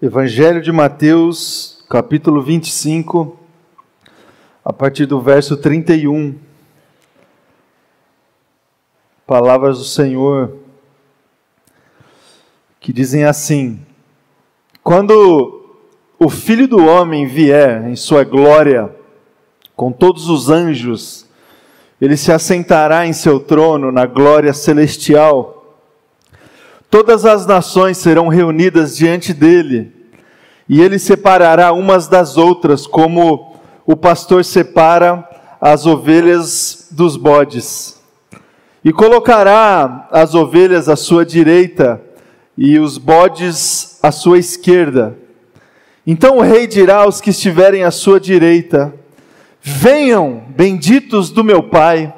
Evangelho de Mateus, capítulo 25, a partir do verso 31. Palavras do Senhor que dizem assim: Quando o Filho do Homem vier em sua glória, com todos os anjos, ele se assentará em seu trono na glória celestial Todas as nações serão reunidas diante dele, e ele separará umas das outras, como o pastor separa as ovelhas dos bodes. E colocará as ovelhas à sua direita e os bodes à sua esquerda. Então o rei dirá aos que estiverem à sua direita: Venham, benditos do meu Pai,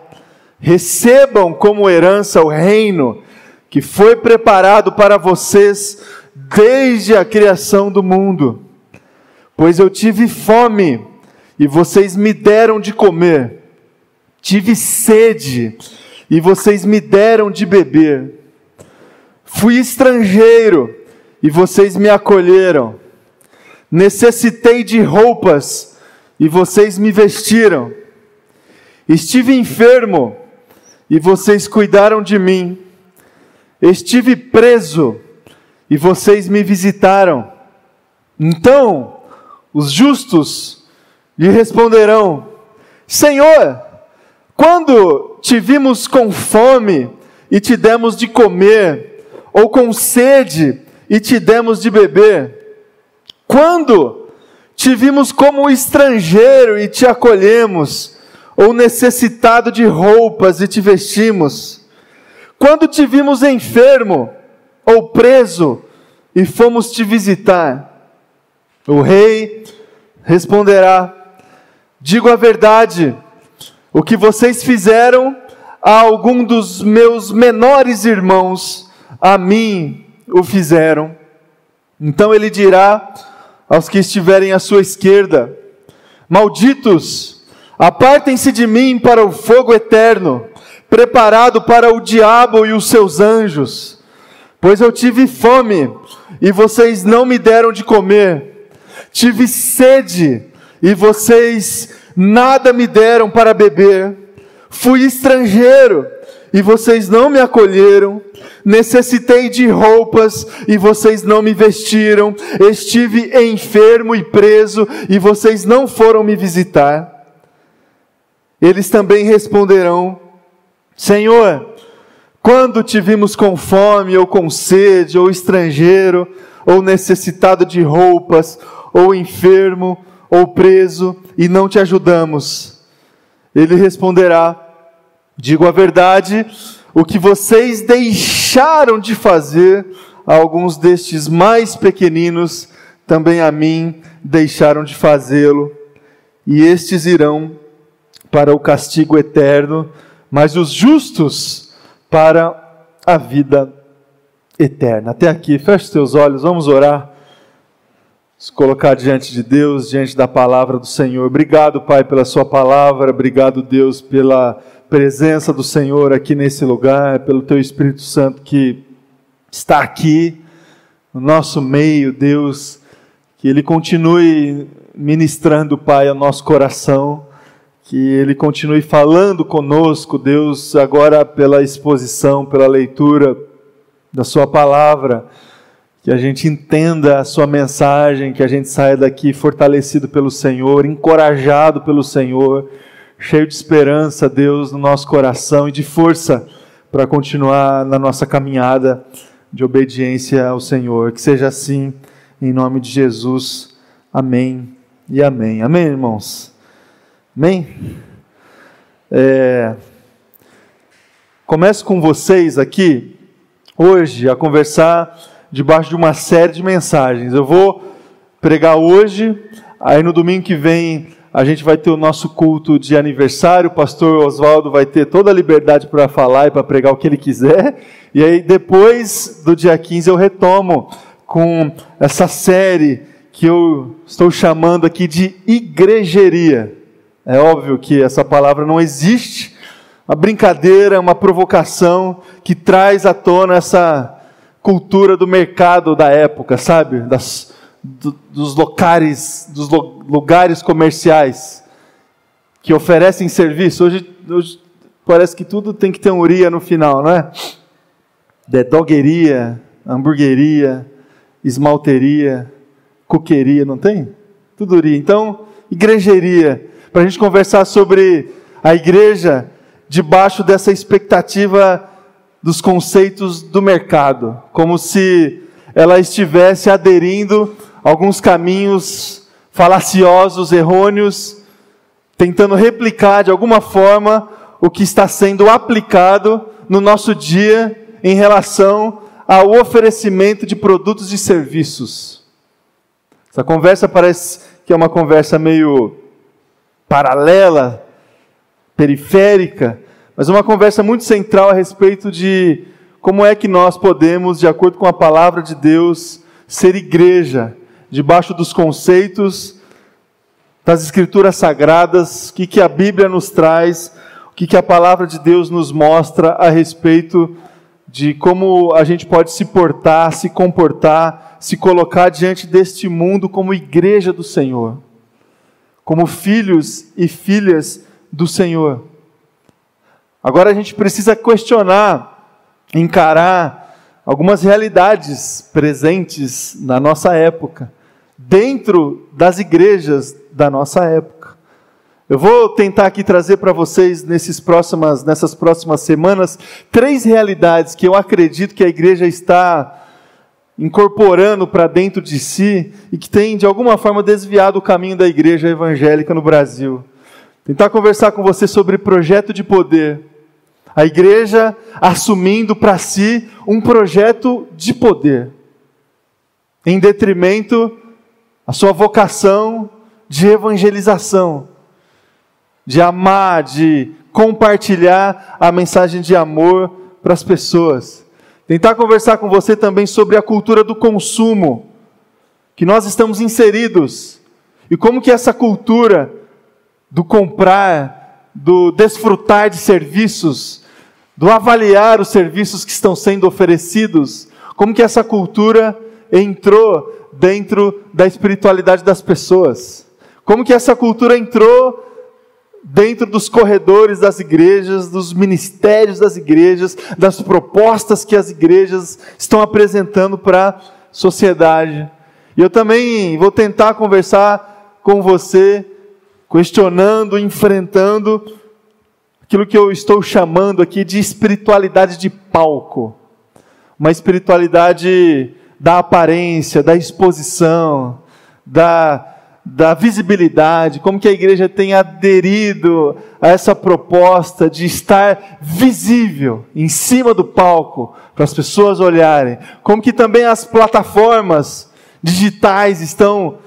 recebam como herança o reino que foi preparado para vocês desde a criação do mundo. Pois eu tive fome e vocês me deram de comer, tive sede e vocês me deram de beber, fui estrangeiro e vocês me acolheram, necessitei de roupas e vocês me vestiram, estive enfermo e vocês cuidaram de mim. Estive preso e vocês me visitaram. Então os justos lhe responderão: Senhor, quando te vimos com fome e te demos de comer, ou com sede e te demos de beber? Quando te vimos como estrangeiro e te acolhemos, ou necessitado de roupas e te vestimos? Quando te vimos enfermo ou preso e fomos te visitar? O rei responderá: Digo a verdade, o que vocês fizeram a algum dos meus menores irmãos, a mim o fizeram. Então ele dirá aos que estiverem à sua esquerda: Malditos, apartem-se de mim para o fogo eterno preparado para o diabo e os seus anjos. Pois eu tive fome e vocês não me deram de comer, tive sede e vocês nada me deram para beber, fui estrangeiro e vocês não me acolheram, necessitei de roupas e vocês não me vestiram, estive enfermo e preso e vocês não foram me visitar. Eles também responderão: Senhor, quando te vimos com fome, ou com sede, ou estrangeiro, ou necessitado de roupas, ou enfermo, ou preso, e não te ajudamos? Ele responderá: Digo a verdade, o que vocês deixaram de fazer a alguns destes mais pequeninos, também a mim deixaram de fazê-lo, e estes irão para o castigo eterno mas os justos para a vida eterna. Até aqui, feche os teus olhos, vamos orar. Se colocar diante de Deus, diante da palavra do Senhor. Obrigado, Pai, pela Sua palavra. Obrigado, Deus, pela presença do Senhor aqui nesse lugar, pelo Teu Espírito Santo que está aqui no nosso meio, Deus. Que Ele continue ministrando, Pai, ao nosso coração que Ele continue falando conosco, Deus, agora pela exposição, pela leitura da Sua palavra, que a gente entenda a Sua mensagem, que a gente saia daqui fortalecido pelo Senhor, encorajado pelo Senhor, cheio de esperança, Deus, no nosso coração e de força para continuar na nossa caminhada de obediência ao Senhor. Que seja assim, em nome de Jesus. Amém e amém. Amém, irmãos? Amém? É, começo com vocês aqui, hoje, a conversar debaixo de uma série de mensagens. Eu vou pregar hoje, aí no domingo que vem a gente vai ter o nosso culto de aniversário. O pastor Oswaldo vai ter toda a liberdade para falar e para pregar o que ele quiser. E aí depois do dia 15 eu retomo com essa série que eu estou chamando aqui de igrejeria. É óbvio que essa palavra não existe, uma brincadeira, uma provocação que traz à tona essa cultura do mercado da época, sabe? Das, do, dos locais, dos lo, lugares comerciais que oferecem serviço. Hoje, hoje, parece que tudo tem que ter um uria no final, não é? De dogueria, hamburgueria, esmalteria, coqueria, não tem? Tudo uria. Então, igrejeria, para a gente conversar sobre a igreja debaixo dessa expectativa dos conceitos do mercado, como se ela estivesse aderindo a alguns caminhos falaciosos, errôneos, tentando replicar de alguma forma o que está sendo aplicado no nosso dia em relação ao oferecimento de produtos e serviços. Essa conversa parece que é uma conversa meio paralela, periférica, mas uma conversa muito central a respeito de como é que nós podemos, de acordo com a palavra de Deus, ser igreja, debaixo dos conceitos das Escrituras Sagradas, o que, que a Bíblia nos traz, o que, que a palavra de Deus nos mostra a respeito de como a gente pode se portar, se comportar, se colocar diante deste mundo como igreja do Senhor, como filhos e filhas do Senhor. Agora a gente precisa questionar, encarar algumas realidades presentes na nossa época, dentro das igrejas da nossa época. Eu vou tentar aqui trazer para vocês nesses próximas, nessas próximas semanas três realidades que eu acredito que a igreja está incorporando para dentro de si e que tem de alguma forma desviado o caminho da igreja evangélica no Brasil. Tentar conversar com você sobre projeto de poder, a igreja assumindo para si um projeto de poder, em detrimento a sua vocação de evangelização, de amar, de compartilhar a mensagem de amor para as pessoas. Tentar conversar com você também sobre a cultura do consumo que nós estamos inseridos e como que essa cultura do comprar, do desfrutar de serviços do avaliar os serviços que estão sendo oferecidos, como que essa cultura entrou dentro da espiritualidade das pessoas, como que essa cultura entrou dentro dos corredores das igrejas, dos ministérios das igrejas, das propostas que as igrejas estão apresentando para a sociedade. E eu também vou tentar conversar com você, questionando, enfrentando aquilo que eu estou chamando aqui de espiritualidade de palco. Uma espiritualidade da aparência, da exposição, da, da visibilidade, como que a igreja tem aderido a essa proposta de estar visível em cima do palco para as pessoas olharem, como que também as plataformas digitais estão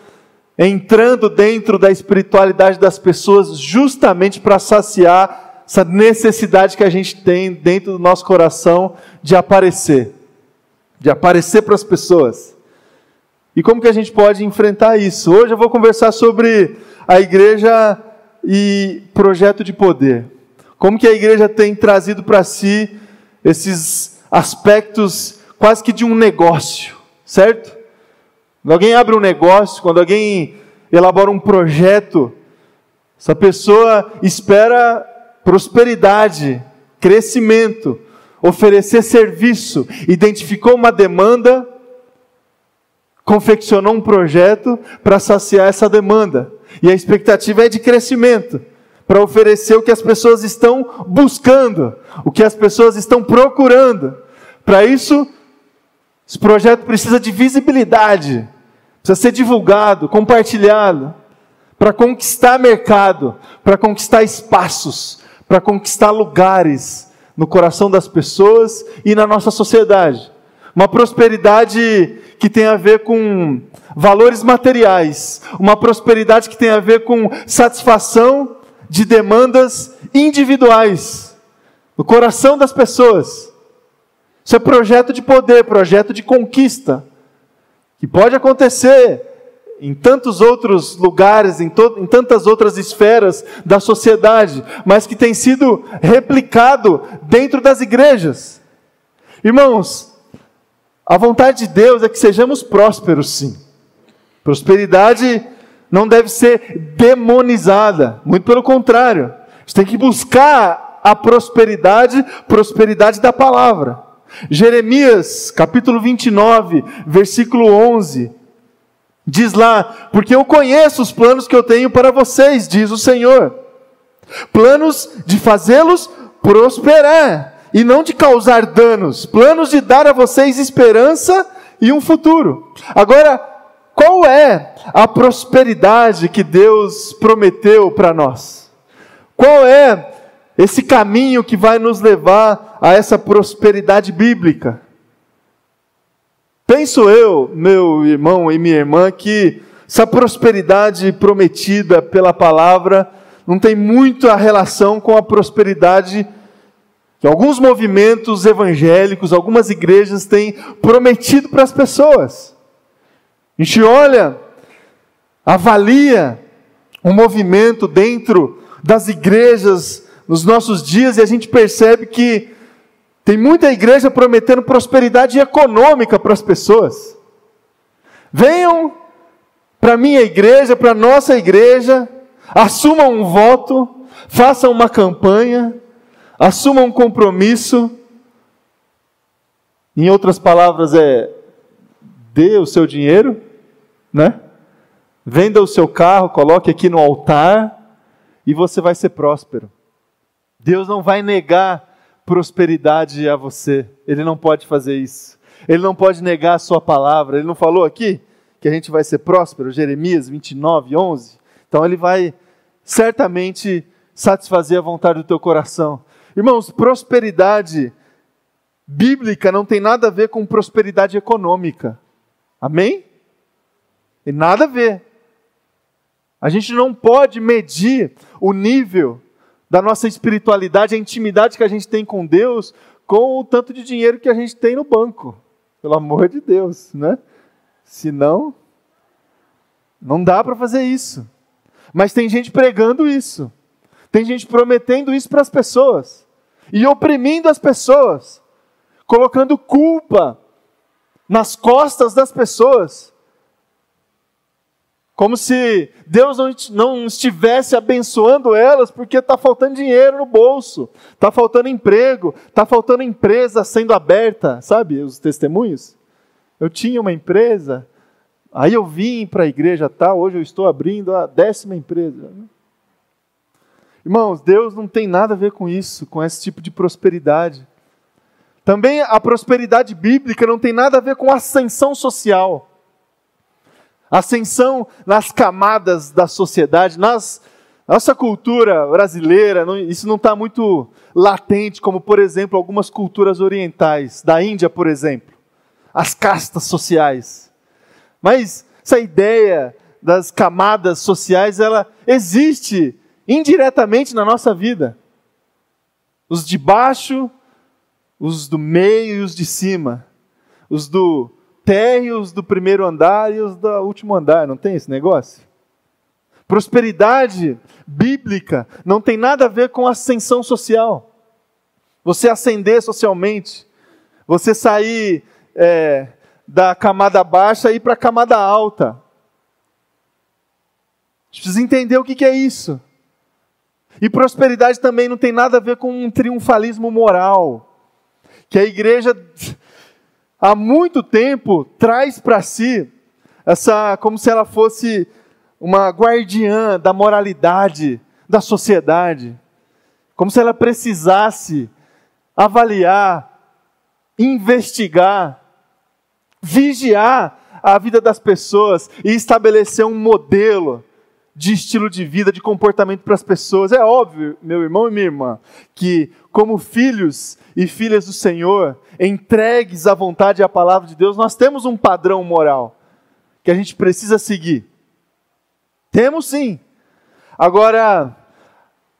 entrando dentro da espiritualidade das pessoas justamente para saciar essa necessidade que a gente tem dentro do nosso coração de aparecer, de aparecer para as pessoas. E como que a gente pode enfrentar isso? Hoje eu vou conversar sobre a igreja e projeto de poder. Como que a igreja tem trazido para si esses aspectos quase que de um negócio, certo? Quando alguém abre um negócio, quando alguém elabora um projeto, essa pessoa espera prosperidade, crescimento, oferecer serviço, identificou uma demanda, confeccionou um projeto para saciar essa demanda. E a expectativa é de crescimento, para oferecer o que as pessoas estão buscando, o que as pessoas estão procurando. Para isso, esse projeto precisa de visibilidade, precisa ser divulgado, compartilhado, para conquistar mercado, para conquistar espaços, para conquistar lugares no coração das pessoas e na nossa sociedade. Uma prosperidade que tem a ver com valores materiais, uma prosperidade que tem a ver com satisfação de demandas individuais no coração das pessoas. Isso é projeto de poder, projeto de conquista, que pode acontecer em tantos outros lugares, em, em, tantas outras esferas da sociedade, mas que tem sido replicado dentro das igrejas. Irmãos, a vontade de Deus é que sejamos prósperos, sim. Prosperidade não deve ser demonizada, muito pelo contrário. A gente tem que buscar a prosperidade, prosperidade da palavra. Jeremias, capítulo 29, versículo 11, diz lá: Porque eu conheço os planos que eu tenho para vocês, diz o Senhor. Planos de fazê-los prosperar e não de causar danos, planos de dar a vocês esperança e um futuro. Agora, qual é a prosperidade que Deus prometeu para nós? Qual é esse caminho que vai nos levar a essa prosperidade bíblica? Penso eu, meu irmão e minha irmã, que essa prosperidade prometida pela palavra não tem muito a relação com a prosperidade que alguns movimentos evangélicos, algumas igrejas têm prometido para as pessoas. A gente olha, avalia um movimento dentro das igrejas nos nossos dias e a gente percebe que tem muita igreja prometendo prosperidade econômica para as pessoas. Venham para minha igreja, para nossa igreja, assumam um voto, façam uma campanha, assuma um compromisso. Em outras palavras, é dê o seu dinheiro, né? Venda o seu carro, coloque aqui no altar e você vai ser próspero. Deus não vai negar prosperidade a você. Ele não pode fazer isso. Ele não pode negar a sua palavra. Ele não falou aqui que a gente vai ser próspero, Jeremias 29, 11. Então ele vai certamente satisfazer a vontade do teu coração. Irmãos, prosperidade bíblica não tem nada a ver com prosperidade econômica. Amém? Tem nada a ver. A gente não pode medir o nível da nossa espiritualidade, a intimidade que a gente tem com Deus, com o tanto de dinheiro que a gente tem no banco. Pelo amor de Deus, né? Senão, não dá para fazer isso. Mas tem gente pregando isso. Tem gente prometendo isso para as pessoas e oprimindo as pessoas, colocando culpa nas costas das pessoas. Como se Deus não, estivesse abençoando elas porque está faltando dinheiro no bolso, está faltando emprego, está faltando empresa sendo aberta, sabe? Os testemunhos. Eu tinha uma empresa, aí eu vim para a igreja tal, hoje eu estou abrindo a décima empresa. Irmãos, Deus não tem nada a ver com isso, com esse tipo de prosperidade. Também a prosperidade bíblica não tem nada a ver com ascensão social. Ascensão nas camadas da sociedade, nas nossa cultura brasileira, não, isso não está muito latente, como por exemplo algumas culturas orientais, da Índia, por exemplo, as castas sociais. Mas essa ideia das camadas sociais, ela existe indiretamente na nossa vida. Os de baixo, os do meio e os de cima. Os do térreo, os do primeiro andar e os do último andar. Não tem esse negócio? Prosperidade bíblica não tem nada a ver com ascensão social. Você ascender socialmente, você sair é, da camada baixa e ir para a camada alta. A gente precisa entender o que, que é isso. E prosperidade também não tem nada a ver com um triunfalismo moral, que a igreja há muito tempo traz para si essa como se ela fosse uma guardiã da moralidade da sociedade, como se ela precisasse avaliar, investigar, vigiar a vida das pessoas e estabelecer um modelo de estilo de vida, de comportamento para as pessoas. É óbvio, meu irmão e minha irmã, que como filhos e filhas do Senhor, entregues à vontade e à palavra de Deus, nós temos um padrão moral que a gente precisa seguir. Temos sim. Agora,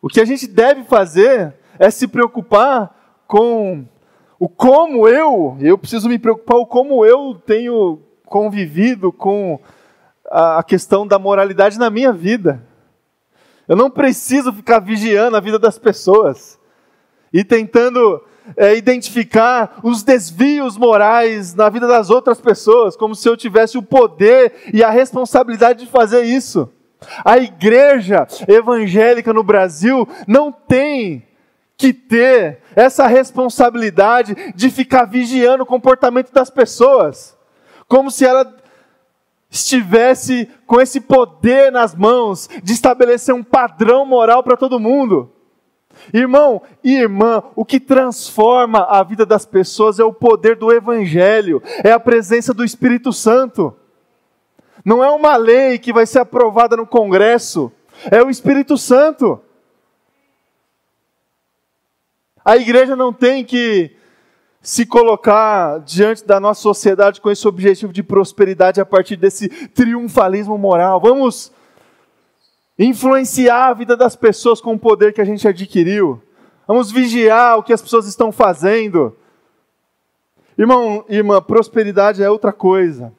o que a gente deve fazer é se preocupar com o como eu, eu preciso me preocupar o como eu tenho convivido com a questão da moralidade na minha vida. Eu não preciso ficar vigiando a vida das pessoas e tentando é, identificar os desvios morais na vida das outras pessoas, como se eu tivesse o poder e a responsabilidade de fazer isso. A igreja evangélica no Brasil não tem que ter essa responsabilidade de ficar vigiando o comportamento das pessoas, como se ela estivesse com esse poder nas mãos de estabelecer um padrão moral para todo mundo. Irmão e irmã, o que transforma a vida das pessoas é o poder do Evangelho, é a presença do Espírito Santo. Não é uma lei que vai ser aprovada no Congresso, é o Espírito Santo. A igreja não tem que se colocar diante da nossa sociedade com esse objetivo de prosperidade a partir desse triunfalismo moral. Vamos influenciar a vida das pessoas com o poder que a gente adquiriu. Vamos vigiar o que as pessoas estão fazendo. Irmão, irmã, prosperidade é outra coisa.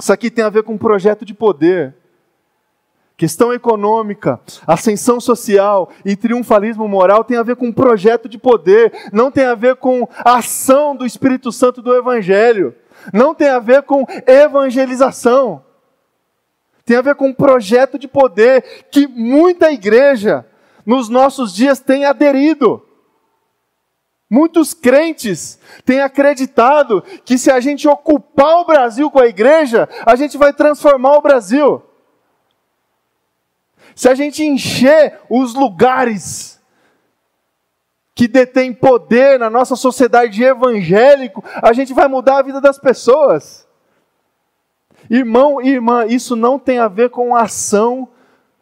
Isso aqui tem a ver com um projeto de poder. Questão econômica, ascensão social e triunfalismo moral tem a ver com um projeto de poder, não tem a ver com a ação do Espírito Santo do Evangelho, não tem a ver com evangelização tem a ver com um projeto de poder que muita igreja nos nossos dias tem aderido. Muitos crentes têm acreditado que se a gente ocupar o Brasil com a igreja, a gente vai transformar o Brasil. Se a gente encher os lugares que detêm poder na nossa sociedade evangélico, a gente vai mudar a vida das pessoas. Irmão e irmã, isso não tem a ver com a ação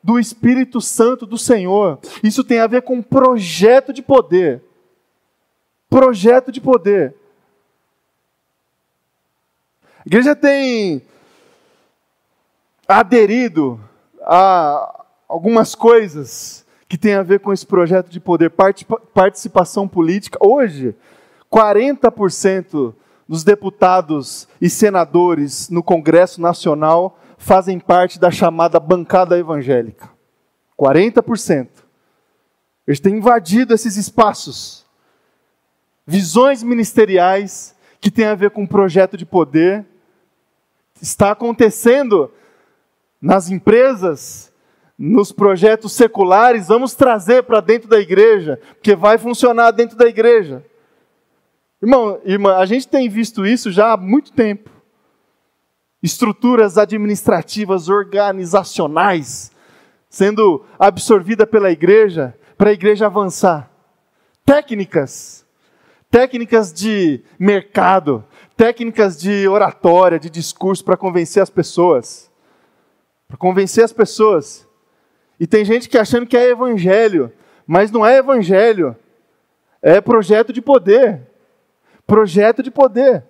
do Espírito Santo do Senhor. Isso tem a ver com um projeto de poder. Projeto de poder. A igreja tem aderido a algumas coisas que tem a ver com esse projeto de poder, participação política. Hoje, 40% dos deputados e senadores no Congresso Nacional fazem parte da chamada bancada evangélica. 40%. Eles têm invadido esses espaços. Visões ministeriais que têm a ver com projeto de poder. Está acontecendo nas empresas, nos projetos seculares, vamos trazer para dentro da igreja, porque vai funcionar dentro da igreja. Irmão, irmã, a gente tem visto isso já há muito tempo. Estruturas administrativas, organizacionais, sendo absorvida pela igreja, para a igreja avançar. Técnicas, técnicas de mercado, técnicas de oratória, de discurso para convencer as pessoas. Para convencer as pessoas. E tem gente que achando que é evangelho, mas não é evangelho, é projeto de poder projeto de poder.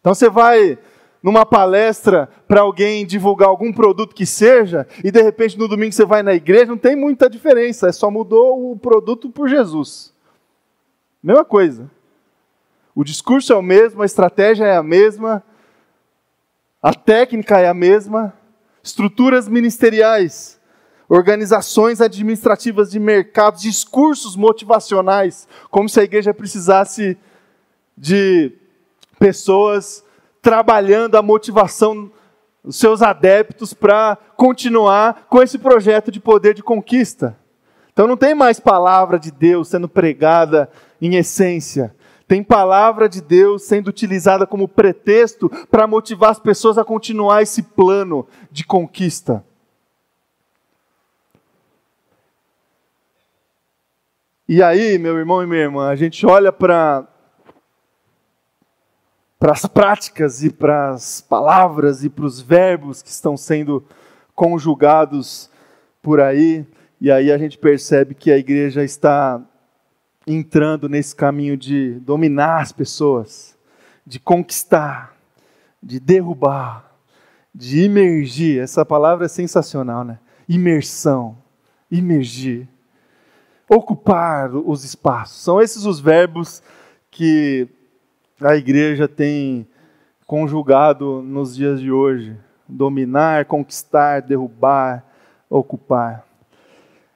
Então você vai numa palestra para alguém divulgar algum produto que seja, e de repente no domingo você vai na igreja, não tem muita diferença, é só mudou o produto por Jesus. Mesma coisa. O discurso é o mesmo, a estratégia é a mesma, a técnica é a mesma, estruturas ministeriais organizações administrativas de mercado, discursos motivacionais, como se a igreja precisasse de pessoas trabalhando a motivação dos seus adeptos para continuar com esse projeto de poder de conquista. Então não tem mais palavra de Deus sendo pregada em essência. Tem palavra de Deus sendo utilizada como pretexto para motivar as pessoas a continuar esse plano de conquista. E aí, meu irmão e minha irmã, a gente olha para para as práticas e para as palavras e para os verbos que estão sendo conjugados por aí, e aí a gente percebe que a igreja está entrando nesse caminho de dominar as pessoas, de conquistar, de derrubar, de imergir. Essa palavra é sensacional, né? Imersão, imergir, ocupar os espaços. São esses os verbos que a igreja tem conjugado nos dias de hoje: dominar, conquistar, derrubar, ocupar.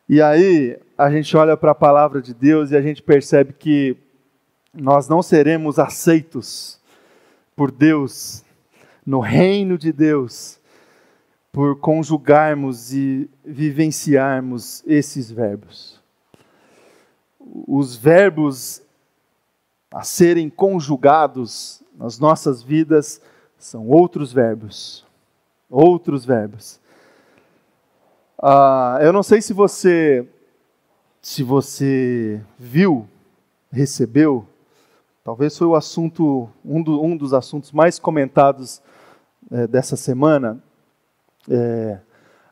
E aí a gente olha para a palavra de Deus e a gente percebe que nós não seremos aceitos por Deus, no reino de Deus, por conjugarmos e vivenciarmos esses verbos. Os verbos a serem conjugados nas nossas vidas são outros verbos. Outros verbos. Ah, eu não sei se você se você viu, recebeu, talvez foi o assunto um, do, um dos assuntos mais comentados é, dessa semana. É,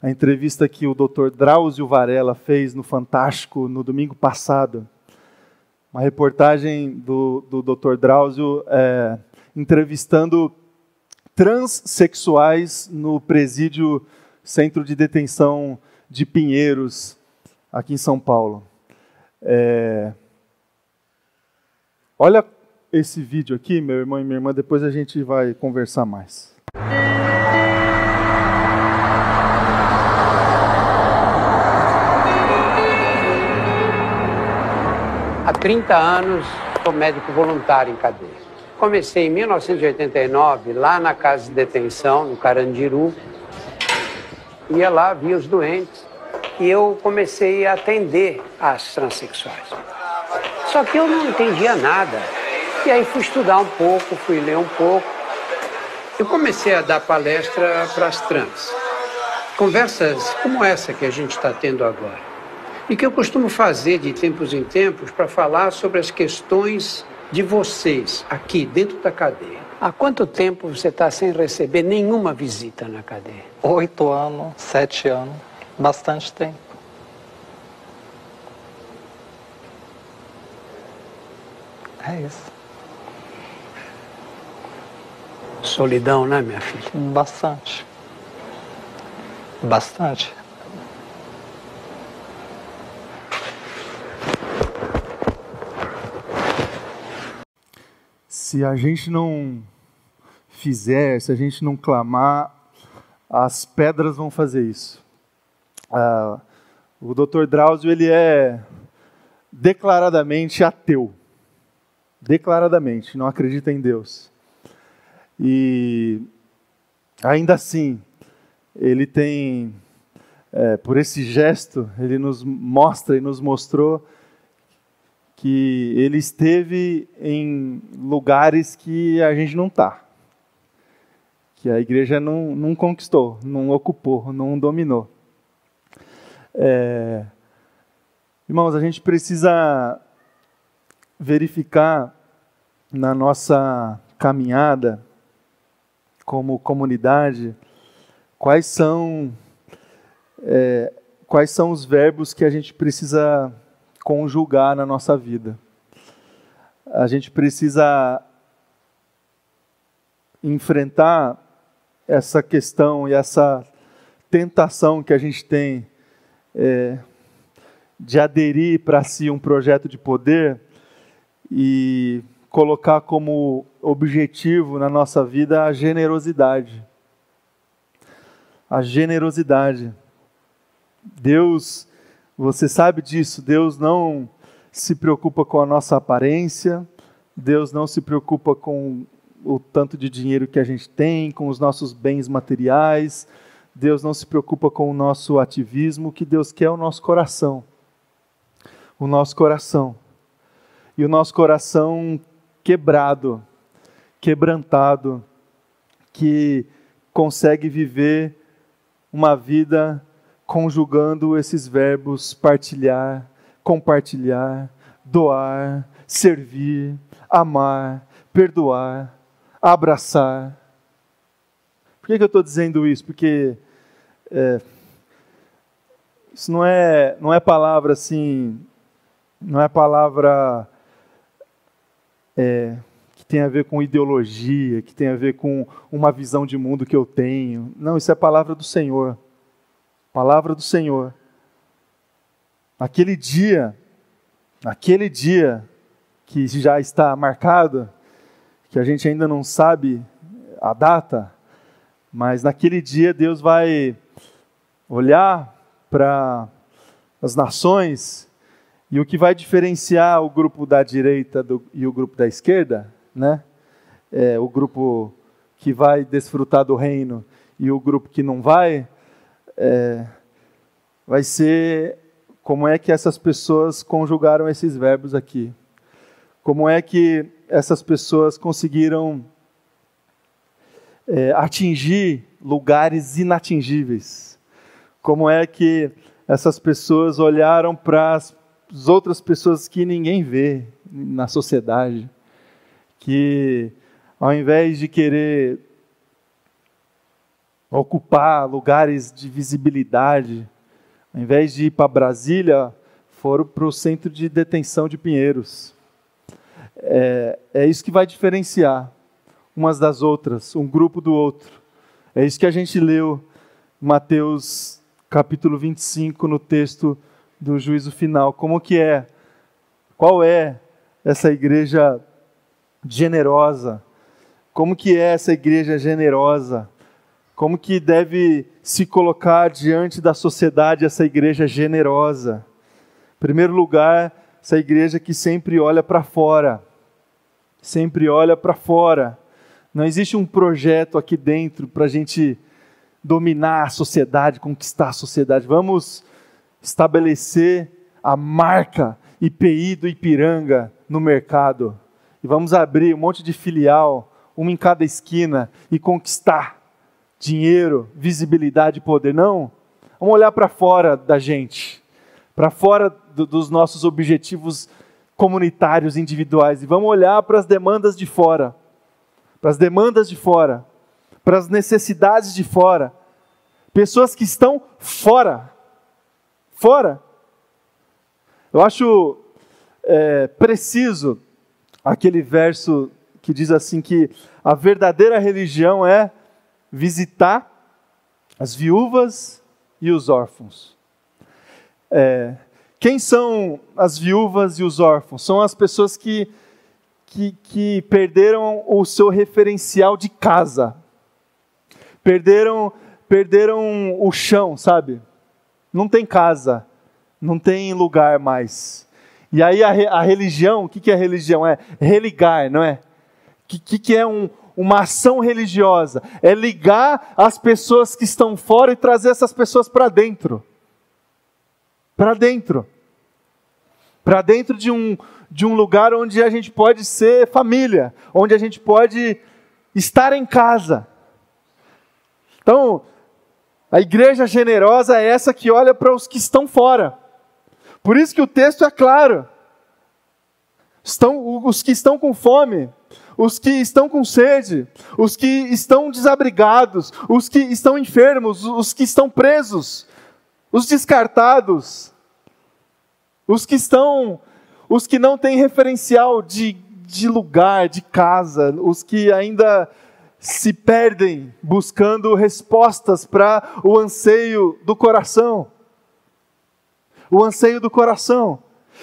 a entrevista que o Dr. Drauzio Varela fez no Fantástico no domingo passado. Uma reportagem do, do Dr. Drauzio é, entrevistando transexuais no presídio Centro de Detenção de Pinheiros, aqui em São Paulo. É... Olha esse vídeo aqui, meu irmão e minha irmã, depois a gente vai conversar mais. 30 anos sou médico voluntário em cadeia. Comecei em 1989, lá na casa de detenção, no Carandiru. Ia lá, via os doentes e eu comecei a atender as transexuais. Só que eu não entendia nada. E aí fui estudar um pouco, fui ler um pouco. Eu comecei a dar palestra para as trans. Conversas como essa que a gente está tendo agora. E que eu costumo fazer de tempos em tempos para falar sobre as questões de vocês aqui dentro da cadeia. Há quanto tempo você está sem receber nenhuma visita na cadeia? Oito anos, sete anos, bastante tempo. É isso. Solidão, né, minha filha? Bastante. Bastante. Se a gente não fizer, se a gente não clamar, as pedras vão fazer isso. Ah, o Dr. Drauzio ele é declaradamente ateu, declaradamente não acredita em Deus. E ainda assim, ele tem, é, por esse gesto, ele nos mostra e nos mostrou que ele esteve em lugares que a gente não está. Que a igreja não, não conquistou, não ocupou, não dominou. É, irmãos, a gente precisa verificar na nossa caminhada como comunidade quais são é, quais são os verbos que a gente precisa conjugar na nossa vida. A gente precisa enfrentar essa questão e essa tentação que a gente tem é, de aderir para si um projeto de poder e colocar como objetivo na nossa vida a generosidade. A generosidade. Deus você sabe disso, Deus não se preocupa com a nossa aparência, Deus não se preocupa com o tanto de dinheiro que a gente tem, com os nossos bens materiais, Deus não se preocupa com o nosso ativismo, o que Deus quer é o nosso coração. O nosso coração. E o nosso coração quebrado, quebrantado, que consegue viver uma vida conjugando esses verbos partilhar, compartilhar, doar, servir, amar, perdoar, abraçar. Por que, que eu estou dizendo isso? Porque é, isso não é, não é palavra assim, não é palavra é, que tem a ver com ideologia, que tem a ver com uma visão de mundo que eu tenho. Não, isso é palavra do Senhor. Palavra do Senhor. Aquele dia, aquele dia que já está marcado, que a gente ainda não sabe a data, mas naquele dia Deus vai olhar para as nações E o que vai diferenciar o grupo da direita do, e o grupo da esquerda, né? É, o grupo que vai desfrutar do reino e o grupo que não vai, é, vai ser como é que essas pessoas conjugaram esses verbos aqui. Como é que essas pessoas conseguiram é, atingir lugares inatingíveis? Como é que essas pessoas olharam para as outras pessoas que ninguém vê na sociedade? Que ao invés de querer ocupar lugares de visibilidade, ao invés de ir para Brasília, foram para o centro de detenção de Pinheiros. É, é isso que vai diferenciar umas das outras, um grupo do outro. É isso que a gente leu Mateus capítulo 25 no texto do juízo final. Como que é? Qual é essa igreja generosa? Como que é essa igreja generosa? Como que deve se colocar diante da sociedade essa igreja generosa? Em primeiro lugar, essa igreja que sempre olha para fora. Sempre olha para fora. Não existe um projeto aqui dentro para a gente dominar a sociedade, conquistar a sociedade. Vamos estabelecer a marca IPI do Ipiranga no mercado. E vamos abrir um monte de filial, uma em cada esquina, e conquistar dinheiro, visibilidade poder. Não. Vamos olhar para fora da gente, para fora do, dos nossos objetivos comunitários, individuais, e vamos olhar para as demandas de fora, para as demandas de fora, para as necessidades de fora. Pessoas que estão fora. Fora. Eu acho é, preciso aquele verso que diz assim que a verdadeira religião é visitar as viúvas e os órfãos. É, quem são as viúvas e os órfãos? São as pessoas que, que, que perderam o seu referencial de casa, perderam, perderam o chão, sabe? Não tem casa, não tem lugar mais. E aí a, a religião, o que, que é religião? É religar, não é? O que, que, que é um, uma ação religiosa, é ligar as pessoas que estão fora e trazer essas pessoas para dentro. Para dentro. Para dentro de um, de um lugar onde a gente pode ser família, onde a gente pode estar em casa. Então, a igreja generosa é essa que olha para os que estão fora. Por isso que o texto é claro. Estão, os que estão com fome, os que estão com sede, os que estão desabrigados, os que estão enfermos, os que estão presos, os descartados, os que estão, os que não têm referencial de, de lugar, de casa, os que ainda se perdem buscando respostas para o anseio do coração. O anseio do coração.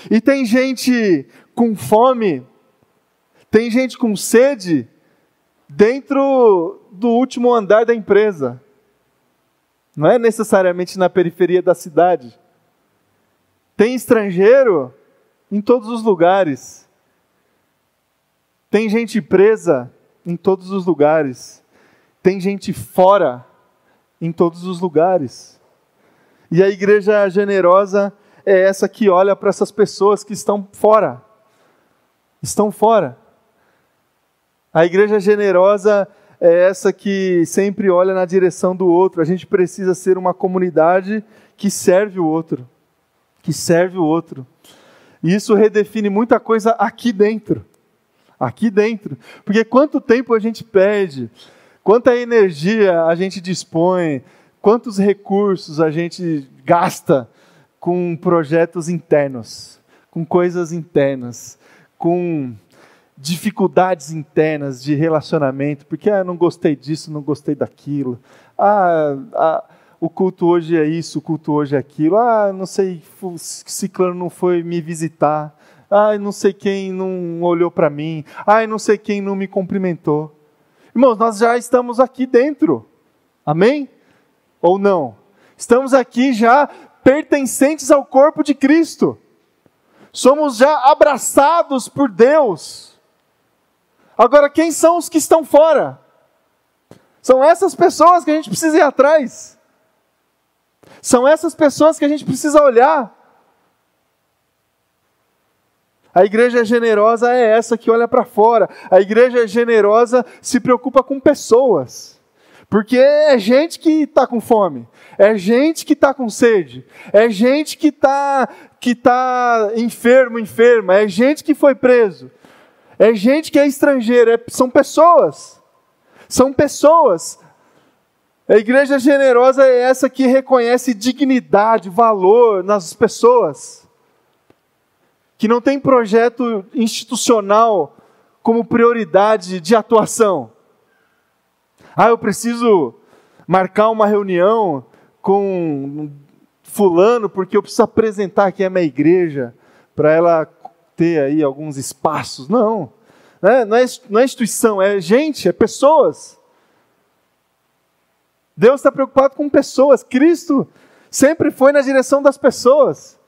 E tem gente com fome tem gente com sede dentro do último andar da empresa. Não é necessariamente na periferia da cidade. Tem estrangeiro em todos os lugares. Tem gente presa em todos os lugares. Tem gente fora em todos os lugares. E a igreja generosa é essa que olha para essas pessoas que estão fora. Estão fora. A igreja generosa é essa que sempre olha na direção do outro. A gente precisa ser uma comunidade que serve o outro. Que serve o outro. E isso redefine muita coisa aqui dentro. Aqui dentro. Porque quanto tempo a gente perde, quanta energia a gente dispõe, quantos recursos a gente gasta com projetos internos, com coisas internas, com dificuldades internas de relacionamento, porque ah, não gostei disso, não gostei daquilo. Ah, ah, o culto hoje é isso, o culto hoje é aquilo. Ah, não sei, ciclano não foi me visitar. Ah, não sei quem não olhou para mim. Ah, não sei quem não me cumprimentou. Irmãos, nós já estamos aqui dentro. Amém? Ou não? Estamos aqui já pertencentes ao corpo de Cristo. somos já abraçados por Deus. Agora, quem são os que estão fora? São essas pessoas que a gente precisa ir atrás. São essas pessoas que a gente precisa olhar. A igreja generosa é essa que olha para fora. A igreja generosa se preocupa com pessoas. Porque é gente que está com fome, é gente que está com sede, é gente que está que tá enfermo, enferma, é gente que foi preso, é gente que é estrangeira, é, são pessoas. São pessoas. A igreja generosa é essa que reconhece dignidade, valor nas pessoas. Que não tem projeto institucional como prioridade de atuação. Ah, eu preciso marcar uma reunião com fulano porque eu preciso apresentar aqui a minha igreja para ela ter aí alguns espaços. Não, é, não é, não é instituição, é gente, é pessoas. Deus está preocupado com pessoas. Cristo sempre foi na direção das pessoas.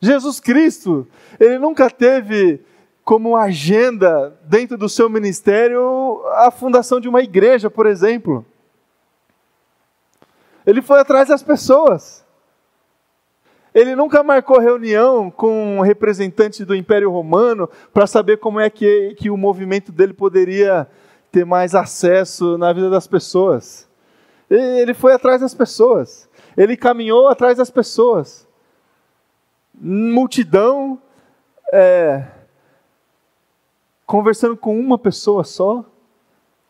Jesus Cristo, ele nunca teve como agenda dentro do seu ministério a fundação de uma igreja, por exemplo. Ele foi atrás das pessoas. Ele nunca marcou reunião com um representante do Império Romano para saber como é que, que o movimento dele poderia ter mais acesso na vida das pessoas. Ele foi atrás das pessoas. Ele caminhou atrás das pessoas. Multidão, é, conversando com uma pessoa só,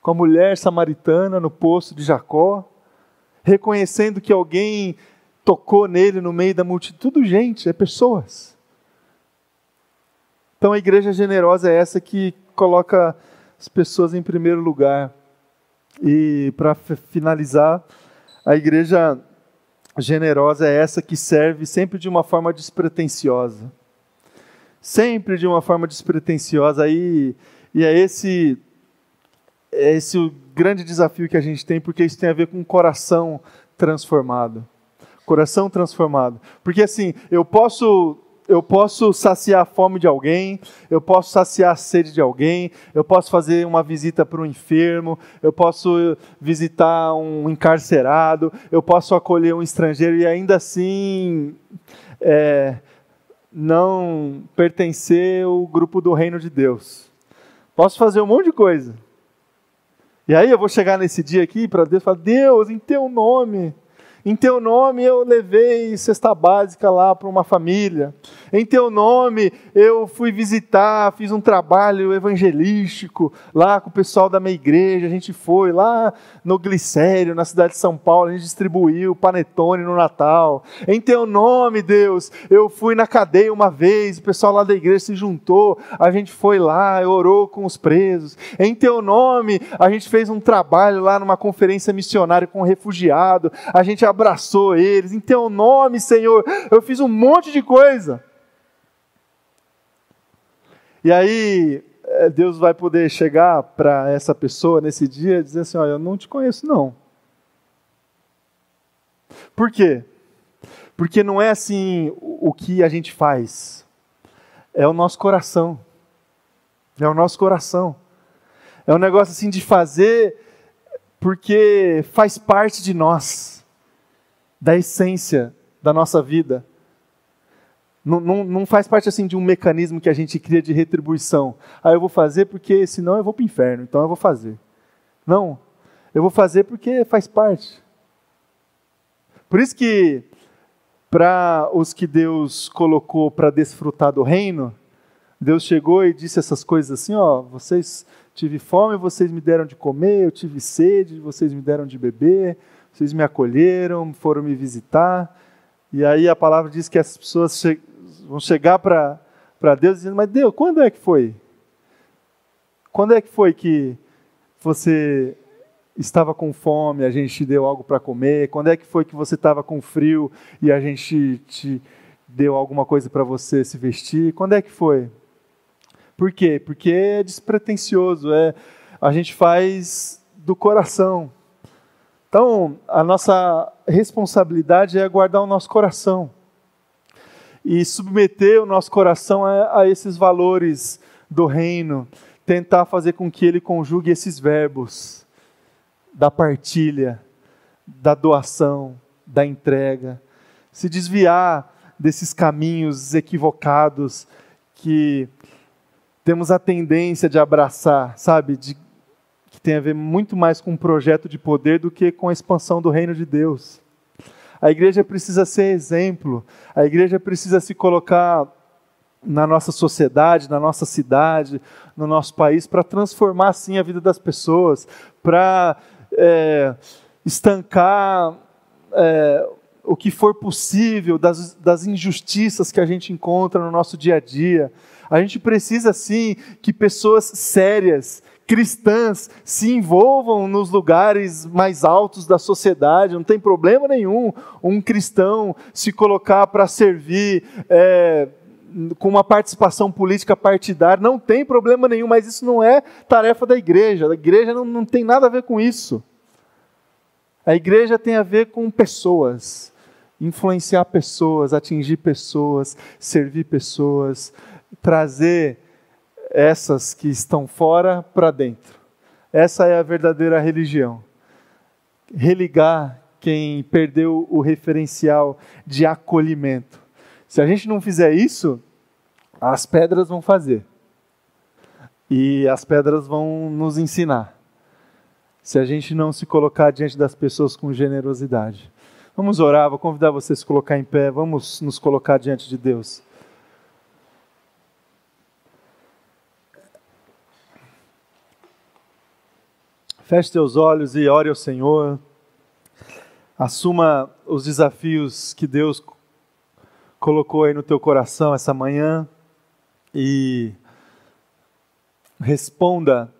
com a mulher samaritana no poço de Jacó, reconhecendo que alguém tocou nele no meio da multidão. Tudo gente, é pessoas. Então a igreja generosa é essa que coloca as pessoas em primeiro lugar. E para finalizar, a igreja generosa é essa que serve sempre de uma forma despretensiosa sempre de uma forma despretensiosa. E, e é esse é esse o grande desafio que a gente tem, porque isso tem a ver com o coração transformado. Coração transformado. Porque assim, eu posso eu posso saciar a fome de alguém, eu posso saciar a sede de alguém, eu posso fazer uma visita para um enfermo, eu posso visitar um encarcerado, eu posso acolher um estrangeiro e ainda assim é, não pertencer ao grupo do reino de Deus. Posso fazer um monte de coisa. E aí eu vou chegar nesse dia aqui para Deus e falar: Deus, em teu nome, em teu nome eu levei cesta básica lá para uma família. Em teu nome eu fui visitar, fiz um trabalho evangelístico lá com o pessoal da minha igreja. A gente foi lá no Glicério, na cidade de São Paulo, a gente distribuiu panetone no Natal. Em teu nome, Deus, eu fui na cadeia uma vez, o pessoal lá da igreja se juntou, a gente foi lá, orou com os presos. Em teu nome, a gente fez um trabalho lá numa conferência missionária com um refugiado. A gente abraçou eles. Em teu nome, Senhor, eu fiz um monte de coisa. E aí, eh, Deus vai poder chegar para essa pessoa nesse dia e dizer assim: Olha, eu não te conheço, não. Por quê? Porque não é assim o que a gente faz, é o nosso coração. É o nosso coração. É um negócio assim de fazer porque faz parte de nós da essência da nossa vida. Não, não, não, faz parte assim de um mecanismo que a gente cria de retribuição. Ah, eu vou fazer porque senão eu vou para o inferno, então eu vou fazer. Não, eu vou fazer porque faz parte. Por isso que, para os que Deus colocou para desfrutar do reino, Deus chegou e disse essas coisas assim: ó, vocês tive fome, vocês me deram de comer, eu tive sede, vocês me deram de beber, vocês me acolheram, foram me visitar. E aí a palavra diz que essas pessoas che vão chegar para Deus dizendo: Mas Deus, quando é que foi? Quando é que foi que você estava com fome, a gente te deu algo para comer? Quando é que foi que você estava com frio e a gente te deu alguma coisa para você se vestir? Quando é que foi? Por quê? Porque é despretensioso, é a gente faz do coração. Então, a nossa responsabilidade é guardar o nosso coração. e submeter o nosso coração a, a esses valores do reino, tentar fazer com que ele conjugue esses verbos da partilha, da doação, da entrega, se desviar desses caminhos equivocados que temos a tendência de abraçar, sabe? De, tem a ver muito mais com um projeto de poder do que com a expansão do reino de Deus. A igreja precisa ser exemplo, a igreja precisa se colocar na nossa sociedade, na nossa cidade, no nosso país, para transformar sim a vida das pessoas, para é, estancar é, o que for possível das, das injustiças que a gente encontra no nosso dia a dia. A gente precisa sim que pessoas sérias, cristãs, se envolvam nos lugares mais altos da sociedade. Não tem problema nenhum um cristão se colocar para servir. É, com uma participação política partidária, não tem problema nenhum, mas isso não é tarefa da igreja. A igreja não, não tem nada a ver com isso. A igreja tem a ver com pessoas, influenciar pessoas, atingir pessoas, servir pessoas, trazer essas que estão fora para dentro. Essa é a verdadeira religião. Religar quem perdeu o referencial de acolhimento. Se a gente não fizer isso, as pedras vão fazer. E as pedras vão nos ensinar. Se a gente não se colocar diante das pessoas com generosidade. Vamos orar, vou convidar você a se colocar em pé, vamos nos colocar diante de Deus. Feche seus olhos e ore ao Senhor. Assuma os desafios que Deus colocou aí no teu coração essa manhã e responda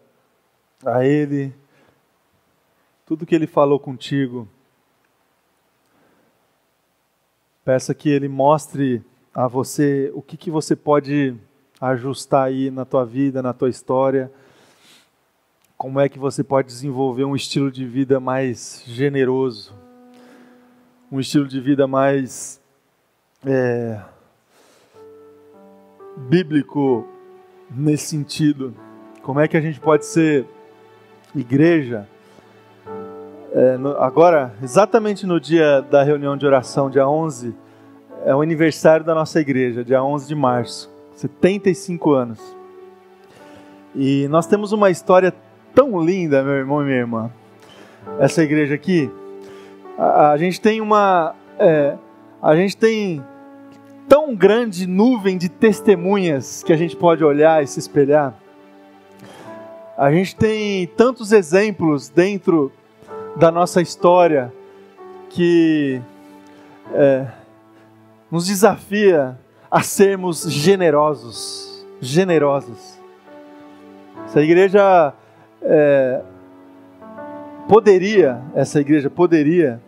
a Ele tudo que Ele falou contigo. Peça que Ele mostre a você o que, que você pode ajustar aí na tua vida, na tua história. Como é que você pode desenvolver um estilo de vida mais generoso, um estilo de vida mais é, bíblico nesse sentido. Como é que a gente pode ser igreja é, no, agora, exatamente no dia da reunião de oração, dia 11, é o aniversário da nossa igreja, dia 11 de março, 75 anos. E nós temos uma história tão linda, meu irmão e minha irmã. Essa igreja aqui, a, a gente tem uma, é, a gente tem tão grande nuvem de testemunhas que a gente pode olhar e se espelhar. A gente tem tantos exemplos dentro da nossa história que é, nos desafia a sermos generosos, generosos. Essa igreja é, poderia, essa igreja poderia,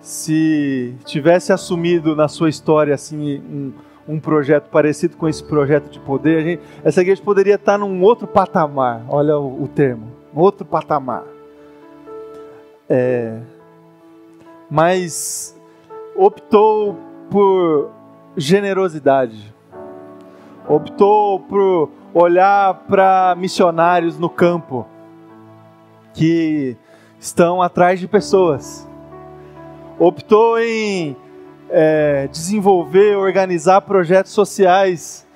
se tivesse assumido na sua história assim um, um projeto parecido com esse projeto de poder, gente, essa igreja poderia estar num outro patamar. Olha o, o termo, outro patamar. É, mas optou por generosidade, optou por olhar para missionários no campo que estão atrás de pessoas, optou em é, desenvolver, organizar projetos sociais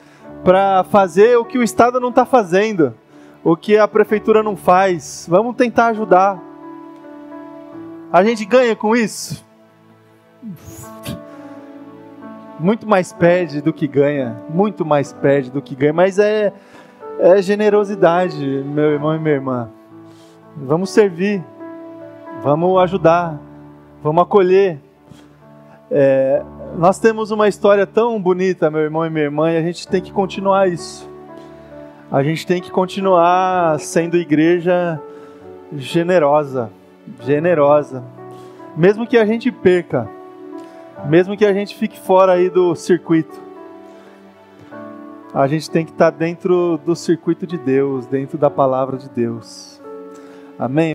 para fazer o que o Estado não está fazendo, o que a prefeitura não faz. Vamos tentar ajudar. A gente ganha com isso? Muito mais perde do que ganha, muito mais perde do que ganha, mas é, é generosidade, meu irmão e minha irmã. Vamos servir, vamos ajudar, vamos acolher. É, nós temos uma história tão bonita, meu irmão e minha irmã, e a gente tem que continuar isso. A gente tem que continuar sendo igreja generosa generosa. Mesmo que a gente perca, mesmo que a gente fique fora aí do circuito, a gente tem que estar dentro do circuito de Deus, dentro da palavra de Deus. Amém?